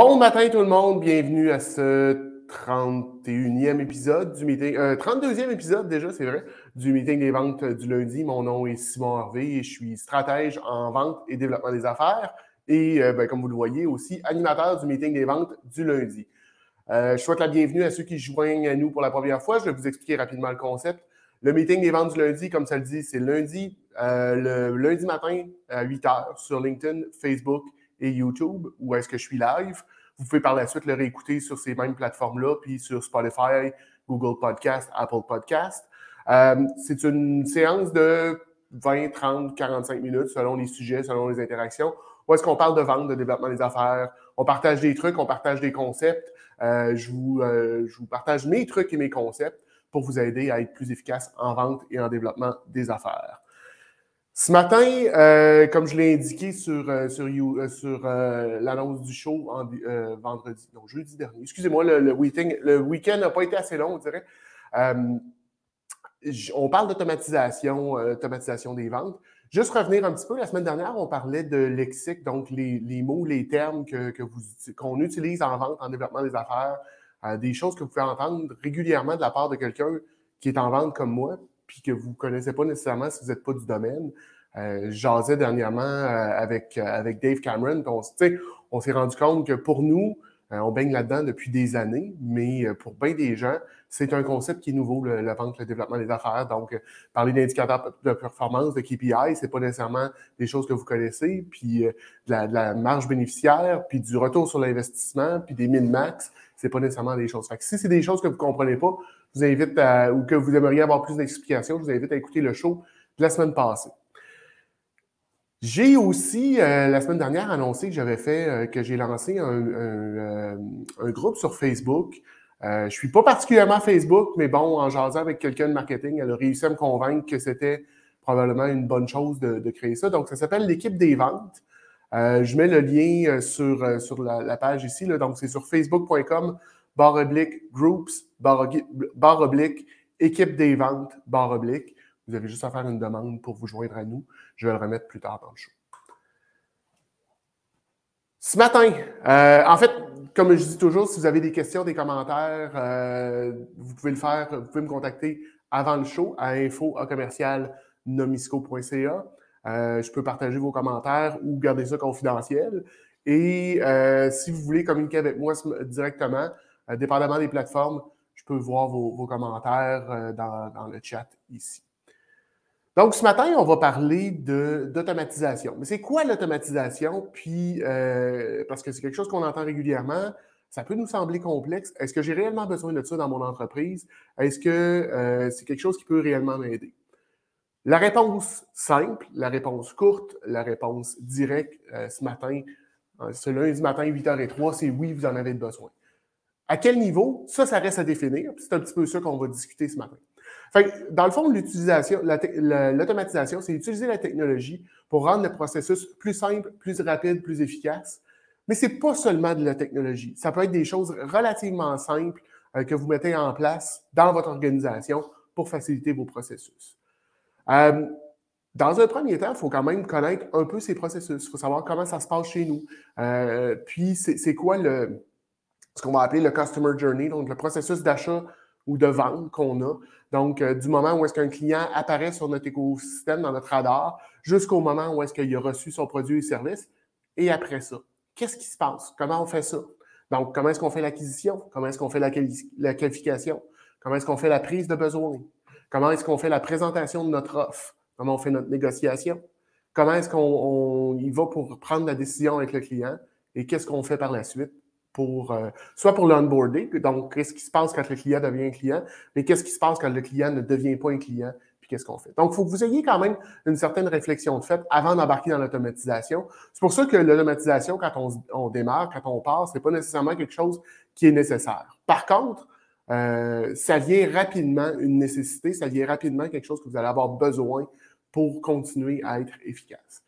Bon matin tout le monde, bienvenue à ce 31e épisode du meeting, 32e euh, épisode déjà, c'est vrai, du meeting des ventes du lundi. Mon nom est Simon Hervé et je suis stratège en vente et développement des affaires et, euh, ben, comme vous le voyez, aussi animateur du meeting des ventes du lundi. Euh, je souhaite la bienvenue à ceux qui joignent à nous pour la première fois. Je vais vous expliquer rapidement le concept. Le meeting des ventes du lundi, comme ça le dit, c'est lundi, le lundi matin à 8 h sur LinkedIn, Facebook et YouTube, où est-ce que je suis live. Vous pouvez par la suite le réécouter sur ces mêmes plateformes-là, puis sur Spotify, Google Podcast, Apple Podcast. Euh, c'est une séance de 20, 30, 45 minutes selon les sujets, selon les interactions. Où est-ce qu'on parle de vente, de développement des affaires? On partage des trucs, on partage des concepts. Euh, je, vous, euh, je vous partage mes trucs et mes concepts pour vous aider à être plus efficace en vente et en développement des affaires. Ce matin, euh, comme je l'ai indiqué sur, euh, sur, euh, sur l'annonce du show en, vendredi, non, jeudi dernier, excusez-moi, le, week-end le week n'a pas été assez long, on dirait. on parle d'automatisation, automatisation des ventes. Juste revenir un petit peu, la semaine dernière, on parlait de lexique, donc les, les mots, les termes que, qu'on utilise en vente, en développement des affaires, des choses que vous pouvez entendre régulièrement de la part de quelqu'un qui est en vente comme moi, puis que vous ne connaissez pas nécessairement si vous n'êtes pas du domaine. Euh, J'asais dernièrement euh, avec, euh, avec Dave Cameron, on, on s'est rendu compte que pour nous, euh, on baigne là-dedans depuis des années, mais pour bien des gens, c'est un concept qui est nouveau, le, la vente, le développement des affaires. Donc, parler d'indicateurs de performance, de KPI, c'est pas nécessairement des choses que vous connaissez, puis de la, de, la, marge bénéficiaire, puis du retour sur l'investissement, puis des min-max, c'est pas nécessairement des choses. Fait que si c'est des choses que vous comprenez pas, je vous invite à, ou que vous aimeriez avoir plus d'explications, je vous invite à écouter le show de la semaine passée. J'ai aussi, euh, la semaine dernière, annoncé que j'avais fait, euh, que j'ai lancé un, euh, groupe sur Facebook. je ne suis pas particulièrement Facebook, mais bon, en jasant avec quelqu'un de marketing, elle a réussi à me convaincre que c'était probablement une bonne chose de, créer ça. Donc, ça s'appelle l'équipe des ventes. je mets le lien sur, sur la, page ici. Donc, c'est sur facebook.com barre oblique, groups, barre, oblique, équipe des ventes, barre oblique. Vous avez juste à faire une demande pour vous joindre à nous. Je vais le remettre plus tard dans le show. Ce matin, euh, en fait, comme je dis toujours, si vous avez des questions, des commentaires, euh, vous pouvez le faire, vous pouvez me contacter avant le show à info commercial nomisco.ca. Euh, je peux partager vos commentaires ou garder ça confidentiel. Et si vous voulez communiquer avec moi directement, dépendamment des plateformes, je peux voir vos, commentaires euh, dans, le chat ici. Donc, ce matin, on va parler d'automatisation. Mais c'est quoi l'automatisation? Puis, euh, parce que c'est quelque chose qu'on entend régulièrement, ça peut nous sembler complexe. Est-ce que j'ai réellement besoin de ça dans mon entreprise? Est-ce que c'est quelque chose qui peut réellement m'aider? La réponse simple, la réponse courte, la réponse directe ce matin, ce lundi matin, 8h03, c'est oui, vous en avez besoin. À quel niveau? Ça, ça reste à définir. C'est un petit peu ça qu'on va discuter ce matin. Fait dans le fond, l'utilisation, l'automatisation, c'est utiliser la technologie pour rendre le processus plus simple, plus rapide, plus efficace. Mais ce n'est pas seulement de la technologie. Ça peut être des choses relativement simples euh, que vous mettez en place dans votre organisation pour faciliter vos processus. Euh, dans un premier temps, il faut quand même connaître un peu ces processus. Il faut savoir comment ça se passe chez nous. Euh, puis, c'est quoi le, ce qu'on va appeler le Customer Journey, donc le processus d'achat ou de vente qu'on a. Donc, euh, du moment où est-ce qu'un client apparaît sur notre écosystème, dans notre radar, jusqu'au moment où est-ce qu'il a reçu son produit et service. Et après ça, qu'est-ce qui se passe? Comment on fait ça? Donc, comment est-ce qu'on fait l'acquisition? Comment est-ce qu'on fait la, la qualification? Comment est-ce qu'on fait la prise de besoin? Comment est-ce qu'on fait la présentation de notre offre? Comment on fait notre négociation? Comment est-ce qu'on y va pour prendre la décision avec le client? Et qu'est-ce qu'on fait par la suite? Euh, soit pour l'onboarding, donc qu'est-ce qui se passe quand le client devient un client, mais qu'est-ce qui se passe quand le client ne devient pas un client, puis qu'est-ce qu'on fait. Donc, il faut que vous ayez quand même une certaine réflexion de fait avant d'embarquer dans l'automatisation. C'est pour ça que l'automatisation, quand on, démarre, quand on part, ce n'est pas nécessairement quelque chose qui est nécessaire. Par contre, euh, ça vient rapidement une nécessité, ça vient rapidement quelque chose que vous allez avoir besoin pour continuer à être efficace.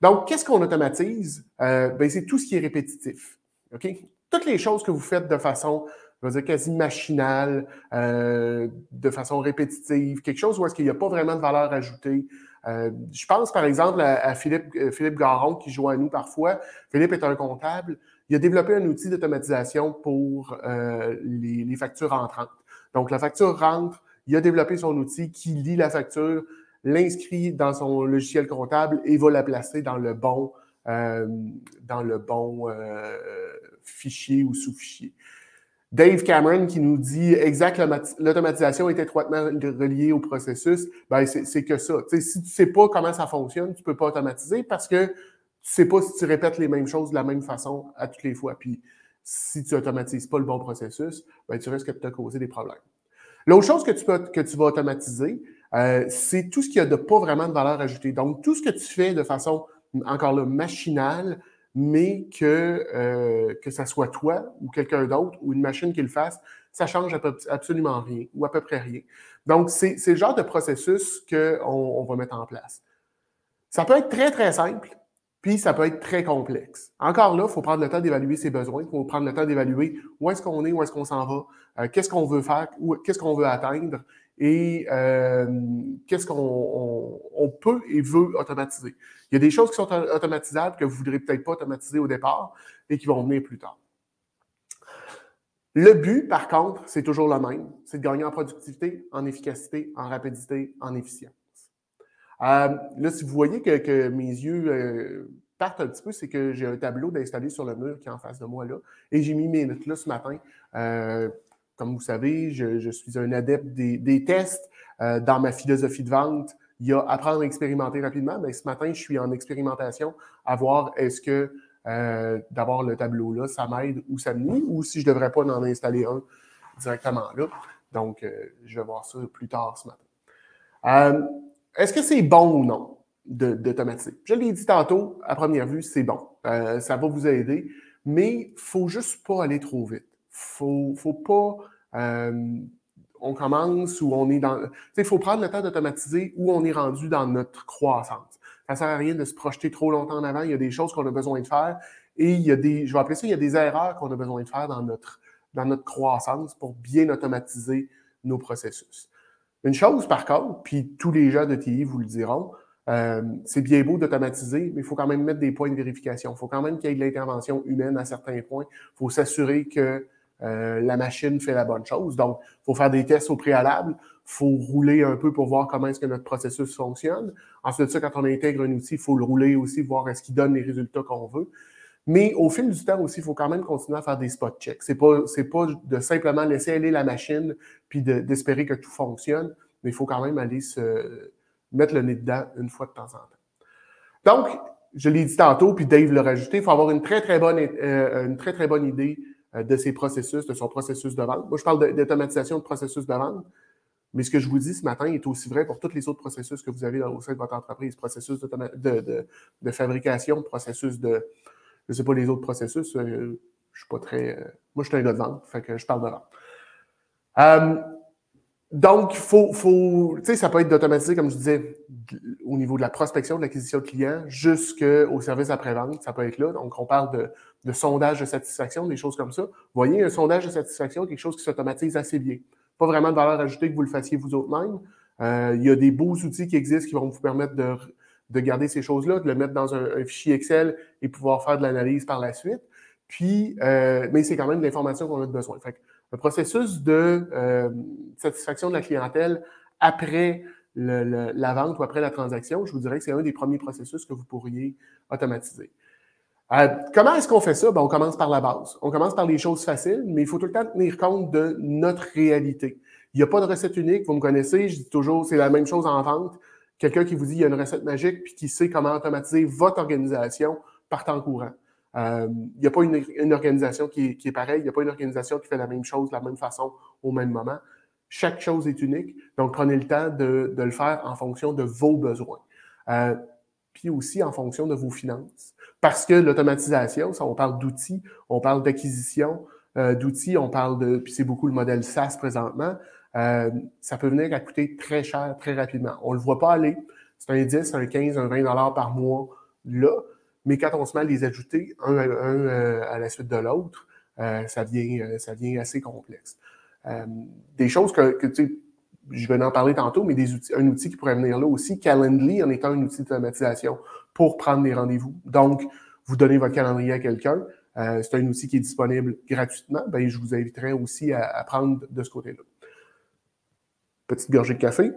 Donc, qu'est-ce qu'on automatise? Euh, ben, c'est tout ce qui est répétitif. OK? Toutes les choses que vous faites de façon, je veux dire, quasi machinale, euh, de façon répétitive, quelque chose où est-ce qu'il n'y a pas vraiment de valeur ajoutée, Euh, je pense par exemple à, Philippe, euh, Philippe Garon qui joue à nous parfois. Philippe est un comptable. Il a développé un outil d'automatisation pour euh, les, les, factures entrantes. Donc la facture rentre, il a développé son outil qui lit la facture, l'inscrit dans son logiciel comptable et va la placer dans le bon, dans le bon fichier ou sous-fichier. Dave Cameron qui nous dit exact, l'automatisation est étroitement reliée au processus, ben c'est que ça. si tu ne sais pas comment ça fonctionne, tu ne peux pas automatiser parce que tu ne sais pas si tu répètes les mêmes choses de la même façon à toutes les fois. Puis si tu n'automatises pas le bon processus, ben, tu risques de te causer des problèmes. L'autre chose que tu, peux, que tu vas automatiser, euh, c'est tout ce qui a de pas vraiment de valeur ajoutée. Donc, tout ce que tu fais de façon, encore là, machinale, mais que, euh, que ça soit toi ou quelqu'un d'autre ou une machine qui le fasse, ça change absolument rien ou à peu près rien. Donc, c'est le genre de processus qu'on on va mettre en place. Ça peut être très, très simple, puis ça peut être très complexe. Encore là, il faut prendre le temps d'évaluer ses besoins, il faut prendre le temps d'évaluer où est-ce qu'on est, où est-ce qu'on s'en va, euh, qu'est-ce qu'on veut faire, qu'est-ce qu'on veut atteindre et euh, qu'est-ce qu'on on, peut et veut automatiser? Il y a des choses qui sont automatisables que vous ne voudrez peut-être pas automatiser au départ et qui vont venir plus tard. Le but, par contre, c'est toujours le même, c'est de gagner en productivité, en efficacité, en rapidité, en efficience. Euh, là, si vous voyez que, mes yeux euh, partent un petit peu, c'est que j'ai un tableau d'installer sur le mur qui est en face de moi là, et j'ai mis mes notes là ce matin. Comme vous savez, je, suis un adepte des, tests. Euh, dans ma philosophie de vente, il y a apprendre à expérimenter rapidement, mais ce matin, je suis en expérimentation à voir est-ce que euh, d'avoir le tableau-là, ça m'aide ou ça me nuit, ou si je ne devrais pas en installer un directement là. Donc, euh, je vais voir ça plus tard ce matin. est-ce que c'est bon ou non d'automatiser? Je l'ai dit tantôt, à première vue, c'est bon. ça va vous aider, mais il ne faut juste pas aller trop vite faut, faut pas. Euh, on commence ou on est dans. Il faut prendre le temps d'automatiser où on est rendu dans notre croissance. Ça ne sert à rien de se projeter trop longtemps en avant. Il y a des choses qu'on a besoin de faire et il y a des, je vais appeler ça, il y a des erreurs qu'on a besoin de faire dans notre, dans notre croissance pour bien automatiser nos processus. Une chose, par contre, puis tous les gens de TI vous le diront, euh, c'est bien beau d'automatiser, mais il faut quand même mettre des points de vérification. Il faut quand même qu'il y ait de l'intervention humaine à certains points. Il faut s'assurer que euh, la machine fait la bonne chose. Donc, il faut faire des tests au préalable, il faut rouler un peu pour voir comment est-ce que notre processus fonctionne. Ensuite ça, quand on intègre un outil, il faut le rouler aussi, voir est-ce qu'il donne les résultats qu'on veut. Mais au fil du temps aussi, il faut quand même continuer à faire des spot checks. C'est pas, c'est pas de simplement laisser aller la machine puis d'espérer que tout fonctionne, mais il faut quand même aller se mettre le nez dedans une fois de temps en temps. Donc, je l'ai dit tantôt, puis Dave l'a rajouté, il faut avoir une très, très bonne, euh, une très, très bonne idée de ses processus, de son processus de vente. Moi, je parle d'automatisation de processus de vente, mais ce que je vous dis ce matin est aussi vrai pour tous les autres processus que vous avez au sein de votre entreprise, processus de, fabrication, processus de, je ne sais pas les autres processus, euh, je suis pas très, euh, moi je suis un gars de vente, fait je parle de vente. Donc, faut, faut, ça peut être d'automatiser, comme je disais, au niveau de la prospection, de l'acquisition de clients, jusqu'au service après-vente, ça peut être là. Donc, on parle de, de, sondage de satisfaction, des choses comme ça. Voyez, un sondage de satisfaction, quelque chose qui s'automatise assez bien. Pas vraiment de valeur ajoutée que vous le fassiez vous autres-même. Euh, il y a des beaux outils qui existent qui vont vous permettre de, de garder ces choses-là, de le mettre dans un, fichier Excel et pouvoir faire de l'analyse par la suite. Puis, euh, mais c'est quand même l'information qu'on a besoin. Fait le processus de euh, satisfaction de la clientèle après la vente ou après la transaction, je vous dirais que c'est un des premiers processus que vous pourriez automatiser. Euh, comment est-ce qu'on fait ça? Ben, on commence par la base. On commence par les choses faciles, mais il faut tout le temps tenir compte de notre réalité. Il n'y a pas de recette unique, vous me connaissez, je dis toujours, c'est la même chose en vente. Quelqu'un qui vous dit il y a une recette magique puis qui sait comment automatiser votre organisation par temps courant. Euh, il n'y a pas une, organisation qui est, pareille, il n'y a pas une organisation qui fait la même chose de la même façon au même moment. Chaque chose est unique, donc prenez le temps de, le faire en fonction de vos besoins. Euh, puis aussi en fonction de vos finances. Parce que l'automatisation, ça, on parle d'outils, on parle d'acquisition euh, d'outils, on parle de, puis c'est beaucoup le modèle SaaS présentement, ça peut venir à coûter très cher très rapidement. On ne le voit pas aller. C'est un 10, un 15, un 20 dollars par mois là, mais quand on se met à les ajouter un, euh, à la suite de l'autre, euh, ça, devient, euh, ça devient assez complexe. des choses que, tu sais, je vais en parler tantôt, mais des outils, un outil qui pourrait venir là aussi, Calendly en étant un outil d'automatisation pour prendre des rendez-vous. Donc, vous donnez votre calendrier à quelqu'un, c'est un outil qui est disponible gratuitement, ben, je vous inviterai aussi à, prendre de ce côté-là. Petite gorgée de café.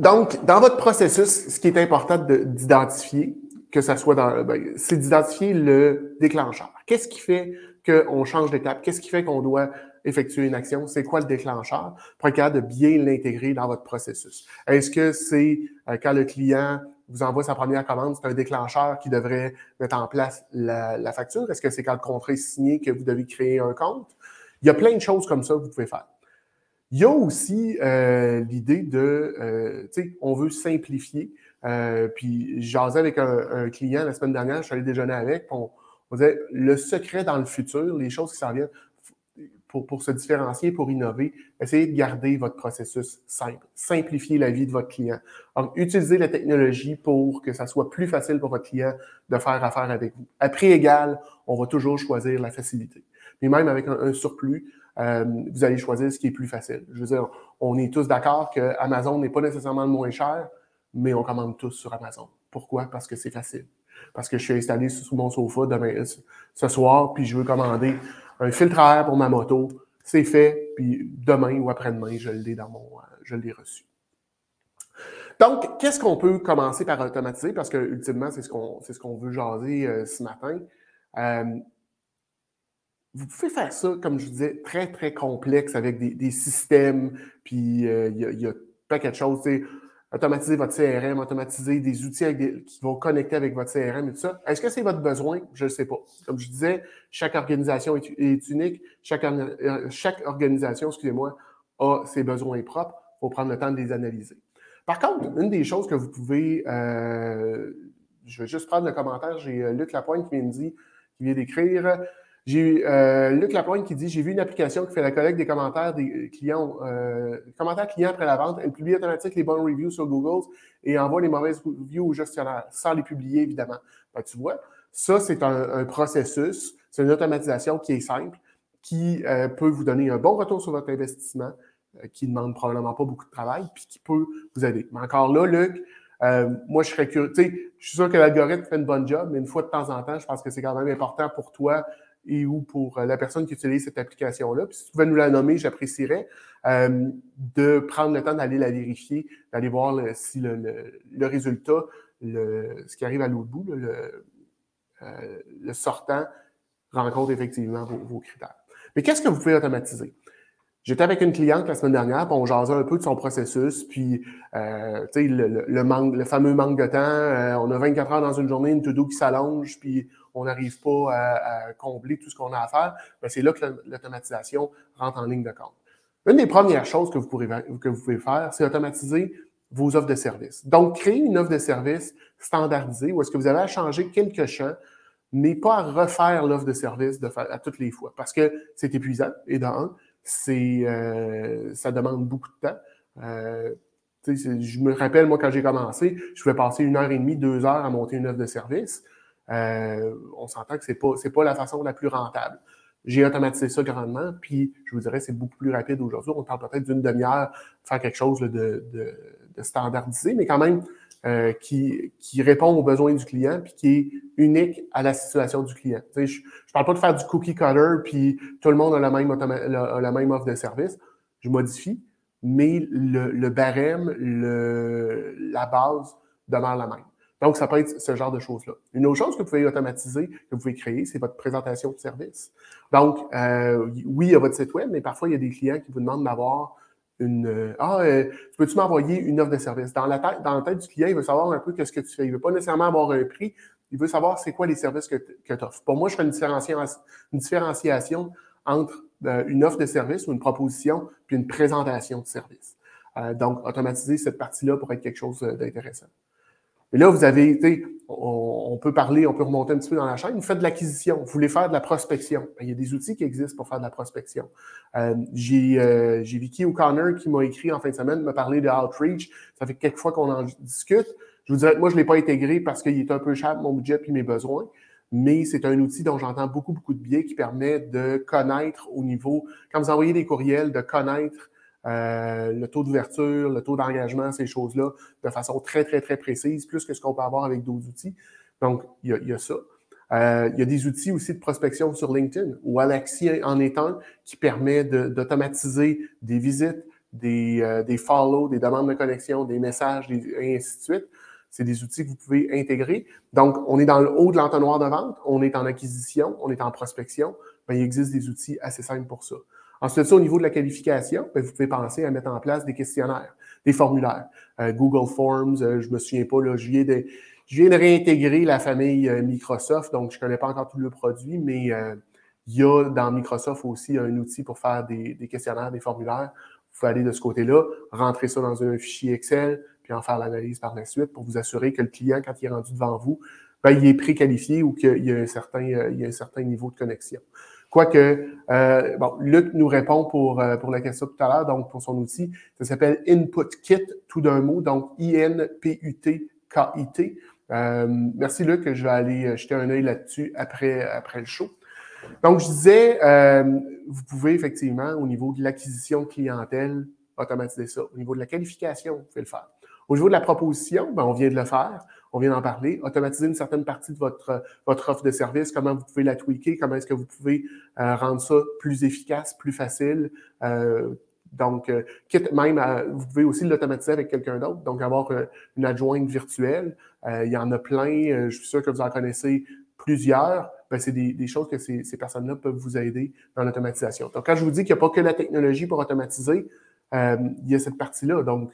Donc, dans votre processus, ce qui est important d'identifier, que ça soit dans, ben, c'est d'identifier le déclencheur. Qu'est-ce qui fait qu'on change d'étape? Qu'est-ce qui fait qu'on doit effectuer une action? C'est quoi le déclencheur? Pour être capable de bien l'intégrer dans votre processus. Est-ce que c'est euh, quand le client vous envoie sa première commande, c'est un déclencheur qui devrait mettre en place la, facture? Est-ce que c'est quand le contrat est signé que vous devez créer un compte? Il y a plein de choses comme ça que vous pouvez faire. Il y a aussi euh, l'idée de, euh, tu sais, on veut simplifier. Euh, puis j'asais avec un, client la semaine dernière, je suis allé déjeuner avec, on, on disait le secret dans le futur, les choses qui s'en viennent, pour, se différencier, pour innover, essayez de garder votre processus simple. Simplifier la vie de votre client. Donc, utilisez la technologie pour que ça soit plus facile pour votre client de faire affaire avec vous. À prix égal, on va toujours choisir la facilité. Mais même avec un, surplus, euh, vous allez choisir ce qui est plus facile. Je veux dire, on est tous d'accord que Amazon n'est pas nécessairement le moins cher, mais on commande tous sur Amazon. Pourquoi? Parce que c'est facile. Parce que je suis installé sous mon sofa demain, ce soir, puis je veux commander un filtre à air pour ma moto, c'est fait, puis demain ou après-demain, je l'ai dans mon, euh, je l'ai reçu. Donc, qu'est-ce qu'on peut commencer par automatiser? Parce que ultimement, c'est ce qu'on c'est ce qu'on veut jaser euh, ce matin. Euh, vous pouvez faire ça, comme je vous disais, très, très complexe avec des, systèmes, puis il y, a, y a pas quelque chose automatiser votre CRM, automatiser des outils qui vont connecter avec votre CRM et tout ça. Est-ce que c'est votre besoin? Je ne sais pas. Comme je disais, chaque organisation est, unique. Chaque, euh, chaque organisation, excusez-moi, a ses besoins propres. Il faut prendre le temps de les analyser. Par contre, une des choses que vous pouvez, euh, je vais juste prendre le commentaire, j'ai euh, Luc Lapointe qui vient de dire, qui vient d'écrire, j'ai euh, Luc Lapointe qui dit J'ai vu une application qui fait la collecte des commentaires des clients, euh, commentaires clients après la vente. Elle publie automatiquement les bonnes reviews sur Google et envoie les mauvaises reviews au gestionnaire, sans les publier, évidemment. Ben, tu vois, ça, c'est un, processus, c'est une automatisation qui est simple, qui euh, peut vous donner un bon retour sur votre investissement, euh, qui ne demande probablement pas beaucoup de travail, puis qui peut vous aider. Mais encore là, Luc, euh, moi, je serais curieux. Tu sais, je suis sûr que l'algorithme fait une bonne job, mais une fois de temps en temps, je pense que c'est quand même important pour toi et ou pour euh, la personne qui utilise cette application-là. Puis si tu pouvais nous la nommer, j'apprécierais euh, de prendre le temps d'aller la vérifier, d'aller voir si le, résultat, ce qui arrive à l'autre bout, le, euh, le, sortant, rencontre effectivement vos, critères. Mais qu'est-ce que vous pouvez automatiser? J'étais avec une cliente la semaine dernière, puis on jasait un peu de son processus, puis euh, le, le, fameux manque de temps. on a 24 heures dans une journée, une to-do qui s'allonge, puis on n'arrive pas à, combler tout ce qu'on a à faire, ben, c'est là que l'automatisation rentre en ligne de compte. Une des premières choses que vous, pouvez faire, c'est automatiser vos offres de service. Donc, créer une offre de service standardisée où est-ce que vous avez à changer quelques champs, mais pas à refaire l'offre de service à toutes les fois parce que c'est épuisant et d'un, c'est euh, ça demande beaucoup de temps. Euh, je me rappelle, moi, quand j'ai commencé, je pouvais passer une heure et demie, deux heures à monter une offre de service. Euh, on s'entend que ce n'est pas, pas la façon la plus rentable. J'ai automatisé ça grandement, puis je vous dirais c'est beaucoup plus rapide aujourd'hui. On parle peut-être d'une demi-heure faire quelque chose de, standardisé, mais quand même euh, qui, qui, répond aux besoins du client, puis qui est unique à la situation du client. je ne parle pas de faire du cookie cutter, puis tout le monde a la même, la même offre de service. Je modifie, mais le, le barème, le, la base demeure la même. Donc, ça peut être ce genre de choses-là. Une autre chose que vous pouvez automatiser, que vous pouvez créer, c'est votre présentation de service. Donc, euh, oui, il y a votre site web, mais parfois, il y a des clients qui vous demandent d'avoir une euh, Ah, euh, peux-tu m'envoyer une offre de service? Dans la, tête, dans la tête du client, il veut savoir un peu qu'est-ce que tu fais. Il ne veut pas nécessairement avoir un prix, il veut savoir c'est quoi les services que, que tu offres. Pour moi, je fais une différenciation, une différenciation entre une offre de service ou une proposition puis une présentation de service. donc, automatiser cette partie-là pour être quelque chose d'intéressant. Et là, vous avez, on, on peut parler, on peut remonter un petit peu dans la chaîne. Vous faites de l'acquisition, vous voulez faire de la prospection. Ben, il y a des outils qui existent pour faire de la prospection. Euh, j'ai euh, Vicky O'Connor qui m'a écrit en fin de semaine, m'a parlé de Outreach. Ça fait quelques fois qu'on en discute. Je vous dirais que moi, je ne l'ai pas intégré parce qu'il est un peu cher mon budget et mes besoins. mais c'est un outil dont j'entends beaucoup, beaucoup de biais qui permet de connaître au niveau, quand vous envoyez des courriels, de connaître euh, le taux d'ouverture, le taux d'engagement, ces choses-là, de façon très, très, très précise, plus que ce qu'on peut avoir avec d'autres outils. Donc, il y a, ça. Euh, il y a des outils aussi de prospection sur LinkedIn, ou Alexi en est un, qui permet d'automatiser des visites, des, euh, des follow, des demandes de connexion, des messages, et ainsi de suite. C'est des outils que vous pouvez intégrer. Donc, on est dans le haut de l'entonnoir de vente, on est en acquisition, on est en prospection. Il existe des outils assez simples pour ça. Ensuite, au niveau de la qualification, bien, vous pouvez penser à mettre en place des questionnaires, des formulaires. Euh, Google Forms, euh, je me souviens pas, là, je viens de, je viens de réintégrer la famille euh, Microsoft, donc je ne connais pas encore tout le produit, mais il y a dans Microsoft aussi un outil pour faire des, questionnaires, des formulaires. Vous pouvez aller de ce côté-là, rentrer ça dans un fichier Excel, puis en faire l'analyse par la suite pour vous assurer que le client, quand il est rendu devant vous, ben, il est préqualifié ou qu'il y a y a un certain niveau de connexion. Quoique, euh, bon, Luc nous répond pour, euh, pour la question tout à l'heure, donc pour son outil. Ça s'appelle Input Kit, tout d'un mot, donc I-N-P-U-T-K-I-T. Euh, merci Luc, je vais aller jeter un œil là-dessus après, après le show. Donc, je disais, euh, vous pouvez effectivement, au niveau de l'acquisition clientèle, automatiser ça. Au niveau de la qualification, vous pouvez le faire. Au niveau de la proposition, ben, on vient de le faire on vient d'en parler, automatiser une certaine partie de votre, votre offre de service, comment vous pouvez la tweaker, comment est-ce que vous pouvez euh, rendre ça plus efficace, plus facile? Euh, donc, euh, quitte même, vous pouvez aussi l'automatiser avec quelqu'un d'autre, donc avoir une adjointe virtuelle. il y en a plein, je suis sûr que vous en connaissez plusieurs. Ben, c'est des, des, choses que ces, ces personnes-là peuvent vous aider dans l'automatisation. Donc, quand je vous dis qu'il n'y a pas que la technologie pour automatiser, il y a cette partie-là. Donc,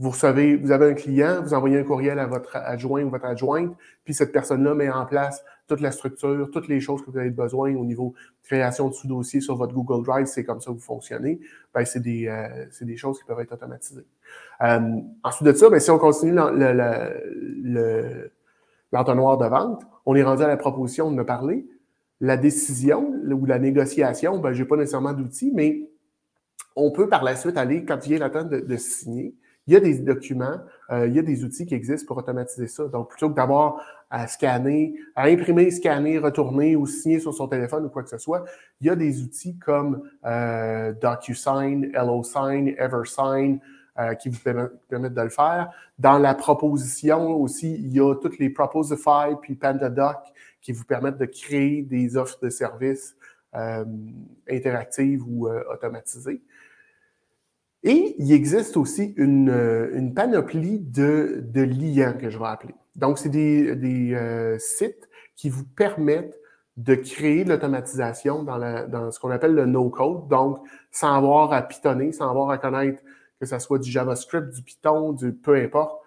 vous recevez, vous avez un client, vous envoyez un courriel à votre adjoint ou votre adjointe, puis cette personne-là met en place toute la structure, toutes les choses que vous avez besoin au niveau de création de sous-dossiers sur votre Google Drive, c'est comme ça que vous fonctionnez, ben, c'est des, euh, des choses qui peuvent être automatisées. Euh, ensuite de ça, ben, si on continue l'entonnoir de vente, on est rendu à la proposition de me parler. La décision ou la négociation, ben, je n'ai pas nécessairement d'outils, mais on peut par la suite aller, quand il vient la temps de signer, il y a des documents, euh, il y a des outils qui existent pour automatiser ça. Donc, plutôt que d'avoir à scanner, à imprimer, scanner, retourner ou signer sur son téléphone ou quoi que ce soit, il y a des outils comme euh, DocuSign, HelloSign, EverSign, euh, qui vous permettent de le faire. Dans la proposition aussi, il y a toutes les Proposify puis PandaDoc qui vous permettent de créer des offres de services interactives ou automatisées. Et il existe aussi une, euh, une panoplie de, de, liens que je vais appeler. Donc, c'est des, des euh, sites qui vous permettent de créer l'automatisation dans, la, dans ce qu'on appelle le no-code, donc sans avoir à pitonner, sans avoir à connaître que ce soit du JavaScript, du Python, du peu importe.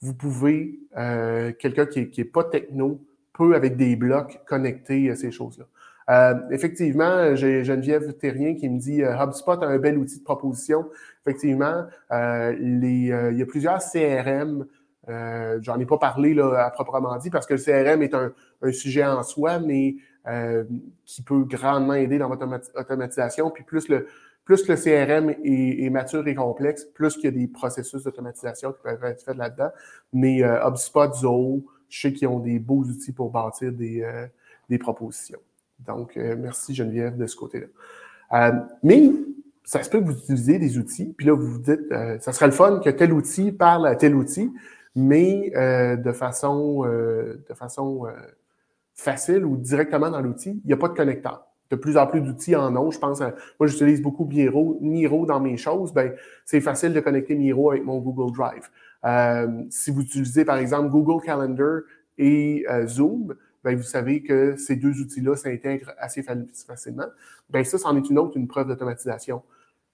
Vous pouvez, euh, quelqu'un qui n'est qui est pas techno, peut avec des blocs connecter ces choses-là. Euh, effectivement, j'ai Geneviève Terrien qui me dit euh, HubSpot a un bel outil de proposition. Effectivement, euh, les, il y a plusieurs CRM. J'en ai pas parlé là, à proprement dit parce que le CRM est un, sujet en soi, mais qui peut grandement aider dans votre automatisation. Puis plus le, plus le CRM est, mature et complexe, plus qu'il y a des processus d'automatisation qui peuvent être faits là-dedans. Mais HubSpot, Zoho, je sais qu'ils ont des beaux outils pour bâtir des, des propositions. Donc, euh, merci Geneviève de ce côté-là. Euh, mais ça se peut que vous utilisez des outils, puis là, vous vous dites, euh, ça serait le fun que tel outil parle à tel outil, mais de façon, de façon facile ou directement dans l'outil, il n'y a pas de connecteur. De plus en plus d'outils en ont. Je pense, moi, j'utilise beaucoup Miro, Miro dans mes choses. Ben, c'est facile de connecter Miro avec mon Google Drive. si vous utilisez, par exemple, Google Calendar et Zoom, ben, vous savez que ces deux outils-là s'intègrent assez facilement. Ben, ça, c'en est une autre, une preuve d'automatisation.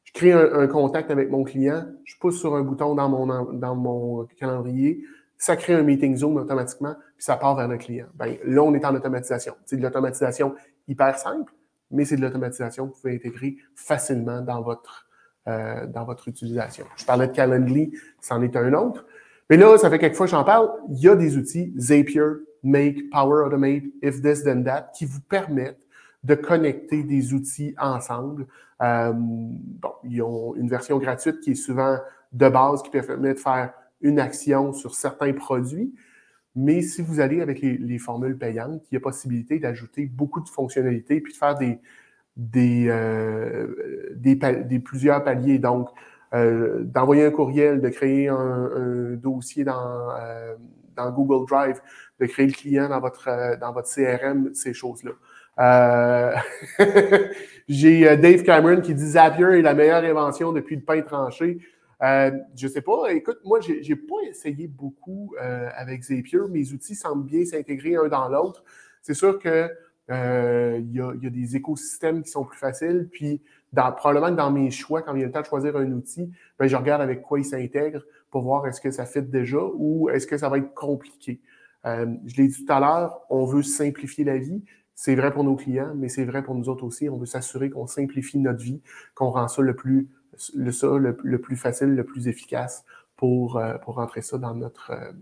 Je crée un, contact avec mon client, je pousse sur un bouton dans mon, dans mon calendrier, ça crée un meeting Zoom automatiquement, puis ça part vers le client. Ben, là, on est en automatisation. C'est de l'automatisation hyper simple, mais c'est de l'automatisation que vous pouvez intégrer facilement dans votre, euh, dans votre utilisation. Je parlais de Calendly, c'en est un autre. Mais là, ça fait quelques fois que j'en parle, il y a des outils, Zapier, Make, Power Automate, If This Then That, qui vous permettent de connecter des outils ensemble. Euh, bon, ils ont une version gratuite qui est souvent de base, qui permet de faire une action sur certains produits. Mais si vous allez avec les, formules payantes, il y a possibilité d'ajouter beaucoup de fonctionnalités puis de faire des, euh, plusieurs paliers. Donc, euh, d'envoyer un courriel, de créer un, dossier dans Google Drive, de créer le client dans votre, dans votre CRM, ces choses-là. J'ai Dave Cameron qui dit Zapier est la meilleure invention depuis le pain tranché. Euh, je sais pas. Écoute, moi, j'ai n'ai pas essayé beaucoup euh, avec Zapier. Mes outils semblent bien s'intégrer un dans l'autre. C'est sûr que euh, il y, a, des écosystèmes qui sont plus faciles. Puis, dans, probablement dans mes choix, quand il y a le temps de choisir un outil, ben, je regarde avec quoi il s'intègre pour voir est-ce que ça fit déjà ou est-ce que ça va être compliqué. Je l'ai dit tout à l'heure, on veut simplifier la vie. C'est vrai pour nos clients, mais c'est vrai pour nous autres aussi. On veut s'assurer qu'on simplifie notre vie, qu'on rend ça le plus plus facile, le plus efficace pour, euh, rentrer ça dans notre, euh,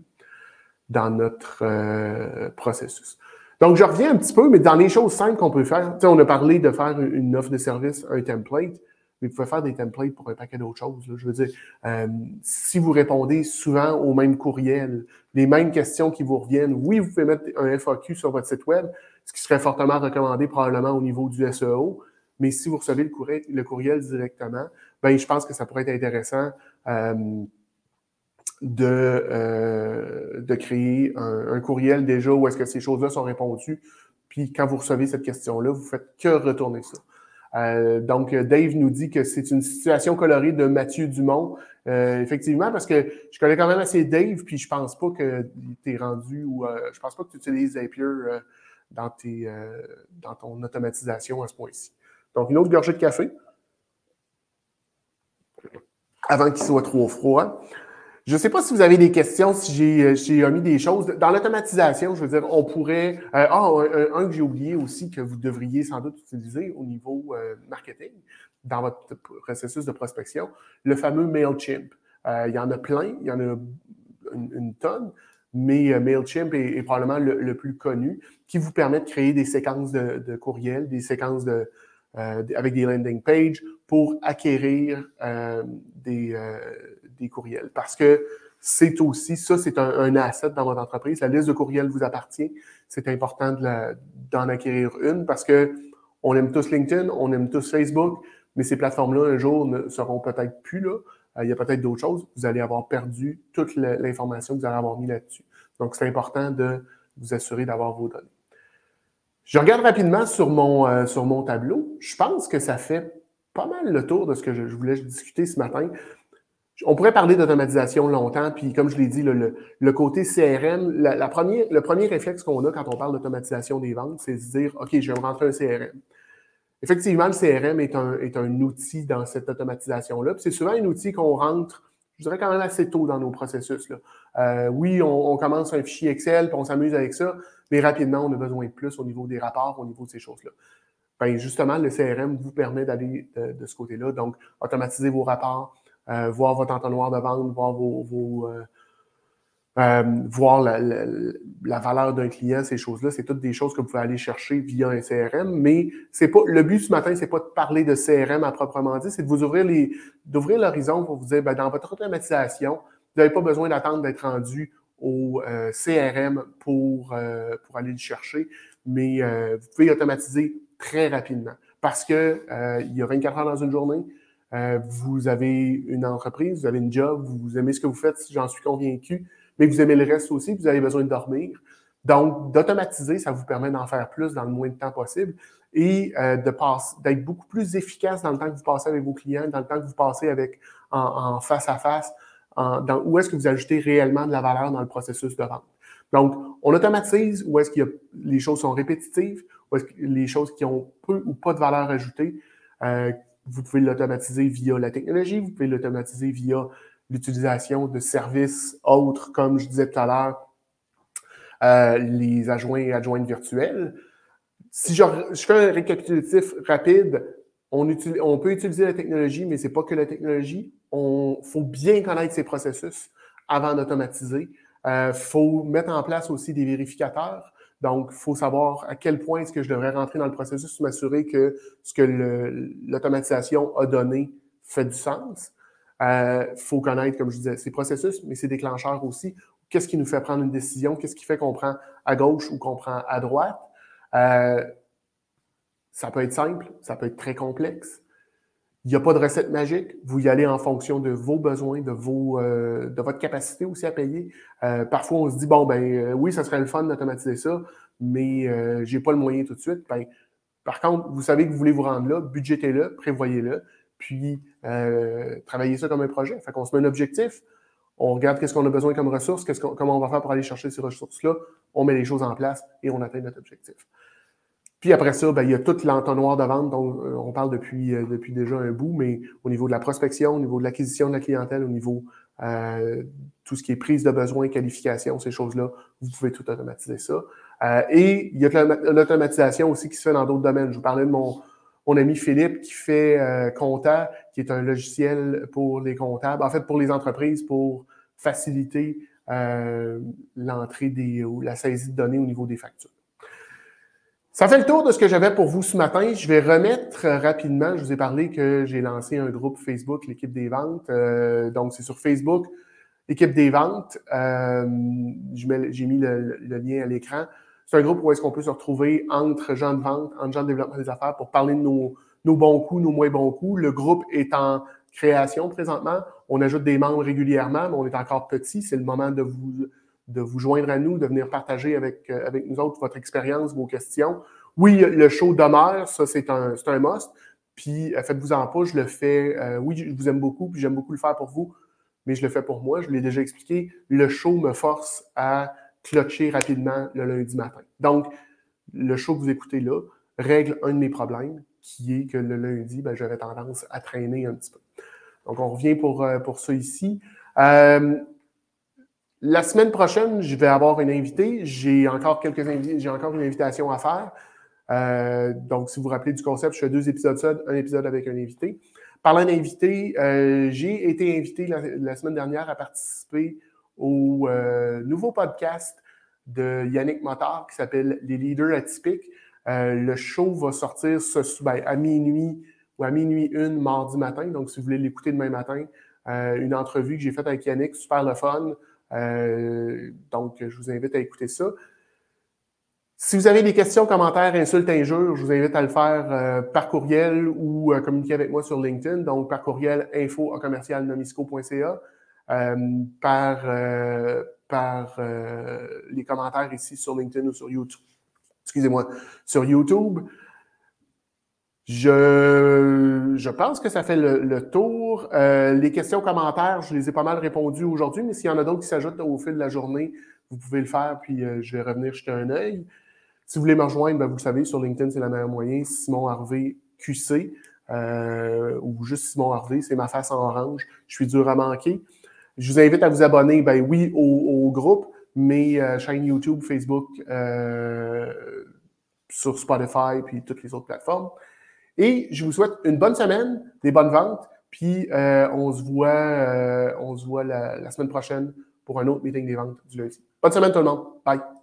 dans notre euh, processus. Donc, je reviens un petit peu, mais dans les choses simples qu'on peut faire, on a parlé de faire une offre de service, un template, mais vous pouvez faire des templates pour un paquet d'autres choses. Je veux dire, si vous répondez souvent aux mêmes courriels, les mêmes questions qui vous reviennent, oui, vous pouvez mettre un FAQ sur votre site web, ce qui serait fortement recommandé probablement au niveau du SEO, mais si vous recevez le courriel, directement, ben, je pense que ça pourrait être intéressant euh, de, euh, de créer un, courriel déjà où est-ce que ces choses-là sont répondues. Puis quand vous recevez cette question-là, vous faites que retourner ça. Euh, donc, Dave nous dit que c'est une situation colorée de Mathieu Dumont. effectivement, parce que je connais quand même assez Dave, puis je pense pas que tu es rendu ou je pense pas que tu utilises Zapier dans, tes, dans ton automatisation à ce point-ci. Donc, une autre gorgée de café avant qu'il soit trop froid. Je ne sais pas si vous avez des questions, si j'ai euh, mis des choses. Dans l'automatisation, je veux dire, on pourrait. Euh, ah, un, que j'ai oublié aussi que vous devriez sans doute utiliser au niveau euh, marketing dans votre processus de prospection, le fameux MailChimp. il y en a plein, il y en a une, tonne, mais MailChimp est, probablement le, plus connu, qui vous permet de créer des séquences de, de courriels, des séquences de, euh, avec des landing pages pour acquérir euh, des, euh, des, courriels. Parce que c'est aussi, ça, c'est un, asset dans votre entreprise. La liste de courriels vous appartient. C'est important d'en acquérir une parce que on aime tous LinkedIn, on aime tous Facebook, mais ces plateformes-là, un jour, ne seront peut-être plus là. il y a peut-être d'autres choses. Vous allez avoir perdu toute l'information que vous allez avoir mis là-dessus. Donc, c'est important de vous assurer d'avoir vos données. Je regarde rapidement sur mon, euh, sur mon tableau. Je pense que ça fait pas mal le tour de ce que je, voulais discuter ce matin. On pourrait parler d'automatisation longtemps, puis comme je l'ai dit, le, côté CRM, la, première, le premier réflexe qu'on a quand on parle d'automatisation des ventes, c'est de se dire, OK, je vais me rentrer un CRM. Effectivement, le CRM est un, outil dans cette automatisation-là. C'est souvent un outil qu'on rentre je dirais quand même assez tôt dans nos processus. Euh, oui, on, commence un fichier Excel, puis on s'amuse avec ça, mais rapidement, on a besoin de plus au niveau des rapports, au niveau de ces choses-là. Ben, justement, le CRM vous permet d'aller de, ce côté-là. Donc, automatiser vos rapports, euh, voir votre entonnoir de vente, voir vos, euh, euh, voir la, valeur d'un client, ces choses-là, c'est toutes des choses que vous pouvez aller chercher via un CRM. Mais c'est pas le but ce matin, c'est pas de parler de CRM à proprement dit, c'est de vous ouvrir les d'ouvrir l'horizon pour vous dire, ben, dans votre automatisation, vous n'avez pas besoin d'attendre d'être rendu au euh, CRM pour, euh, pour aller le chercher, mais vous pouvez automatiser très rapidement. Parce que il y a 24 heures dans une journée, vous avez une entreprise, vous avez une job, vous aimez ce que vous faites, j'en suis convaincu mais vous aimez le reste aussi, vous avez besoin de dormir. Donc, d'automatiser, ça vous permet d'en faire plus dans le moins de temps possible et euh, d'être beaucoup plus efficace dans le temps que vous passez avec vos clients, dans le temps que vous passez avec en, face à face, dans, où est-ce que vous ajoutez réellement de la valeur dans le processus de vente. Donc, on automatise où est-ce que les choses sont répétitives, où est-ce que les choses qui ont peu ou pas de valeur ajoutée, euh, vous pouvez l'automatiser via la technologie, vous pouvez l'automatiser via l'utilisation de services autres, comme je disais tout à l'heure, euh, les adjoints et adjointes virtuels. Si je, fais un récapitulatif rapide, on, on, peut utiliser la technologie, mais ce n'est pas que la technologie. Il faut bien connaître ces processus avant d'automatiser. Il euh, faut mettre en place aussi des vérificateurs. Donc, il faut savoir à quel point est-ce que je devrais rentrer dans le processus, m'assurer que ce que l'automatisation a donné fait du sens. Il euh, faut connaître, comme je disais, ces processus, mais ces déclencheurs aussi qu'est-ce qui nous fait prendre une décision, qu'est-ce qui fait qu'on prend à gauche ou qu'on prend à droite? Euh, ça peut être simple, ça peut être très complexe. Il n'y a pas de recette magique. Vous y allez en fonction de vos besoins, de, vos, euh, de votre capacité aussi à payer. Euh, parfois, on se dit, bon, ben oui, ça serait le fun d'automatiser ça, mais je n'ai pas le moyen tout de suite. Ben, par contre, vous savez que vous voulez vous rendre là, budgétez-le, prévoyez-le, puis travaillez ça comme un projet. Fait qu'on se met un objectif, on regarde qu'est-ce qu'on a besoin comme ressources, comment on va faire pour aller chercher ces ressources-là, on met les choses en place et on atteint notre objectif. Puis après ça, ben, il y a tout l'entonnoir de vente dont euh, on parle depuis, euh, depuis déjà un bout, mais au niveau de la prospection, au niveau de l'acquisition de la clientèle, au niveau euh, tout ce qui est prise de besoin, qualification, ces choses-là, vous pouvez tout automatiser ça. Euh, et il y a l'automatisation aussi qui se fait dans d'autres domaines. Je vous parlais de mon, mon ami Philippe qui fait euh, Compta, qui est un logiciel pour les comptables, en fait pour les entreprises, pour faciliter euh, l'entrée des ou la saisie de données au niveau des factures. Ça fait le tour de ce que j'avais pour vous ce matin. Je vais remettre rapidement, je vous ai parlé que j'ai lancé un groupe Facebook, l'équipe des ventes. Euh, donc, c'est sur Facebook, l'équipe des ventes. Euh, j'ai mis le, lien à l'écran. C'est un groupe où est-ce qu'on peut se retrouver entre gens de vente, entre gens de développement des affaires pour parler de nos bons coups, nos moins bons coups. Le groupe est en création présentement. On ajoute des membres régulièrement, mais on est encore petit. C'est le moment de vous de vous joindre à nous, de venir partager avec, euh, avec nous autres votre expérience, vos questions. Oui, le show demeure, ça c'est un, un must. Puis euh, faites-vous en pas, je le fais. Euh, oui, je vous aime beaucoup, puis j'aime beaucoup le faire pour vous, mais je le fais pour moi. Je l'ai déjà expliqué. Le show me force à clocher rapidement le lundi matin. Donc, le show que vous écoutez là règle un de mes problèmes, qui est que le lundi, ben, j'avais tendance à traîner un petit peu. Donc, on revient pour, pour ça ici. Euh, la semaine prochaine, je vais avoir une invitée. J'ai encore quelques invités, j'ai encore une invitation à faire. Euh, donc, si vous vous rappelez du concept, je fais deux épisodes seuls, un épisode avec un invité. Parlant d'invité, euh, j'ai été invité la, semaine dernière à participer au euh, nouveau podcast de Yannick Motard qui s'appelle Les leaders atypiques. le show va sortir ce, ben, à minuit ou à minuit une mardi matin. Donc, si vous voulez l'écouter demain matin, une entrevue que j'ai faite avec Yannick, super le fun. Euh, donc, je vous invite à écouter ça. Si vous avez des questions, commentaires, insultes, injures, je vous invite à le faire euh, par courriel ou euh, communiquer avec moi sur LinkedIn. Donc, par courriel info par, par les commentaires ici sur LinkedIn ou sur YouTube. Excusez-moi, sur YouTube. Je, je pense que ça fait le, tour. Euh, les questions, commentaires, je les ai pas mal répondues aujourd'hui, mais s'il y en a d'autres qui s'ajoutent au fil de la journée, vous pouvez le faire, puis euh, je vais revenir jeter un œil. Si vous voulez me rejoindre, ben, vous le savez, sur LinkedIn, c'est la meilleure moyen. Simon Harvey QC euh, ou juste Simon Harvey, c'est ma face en orange. Je suis dur à manquer. Je vous invite à vous abonner, ben oui, au, groupe, mais chaîne YouTube, Facebook, sur Spotify, puis toutes les autres plateformes. Et je vous souhaite une bonne semaine, des bonnes ventes, puis euh, on se voit, euh, on se voit la, la semaine prochaine pour un autre meeting des ventes du lundi. Bonne semaine tout le monde. Bye.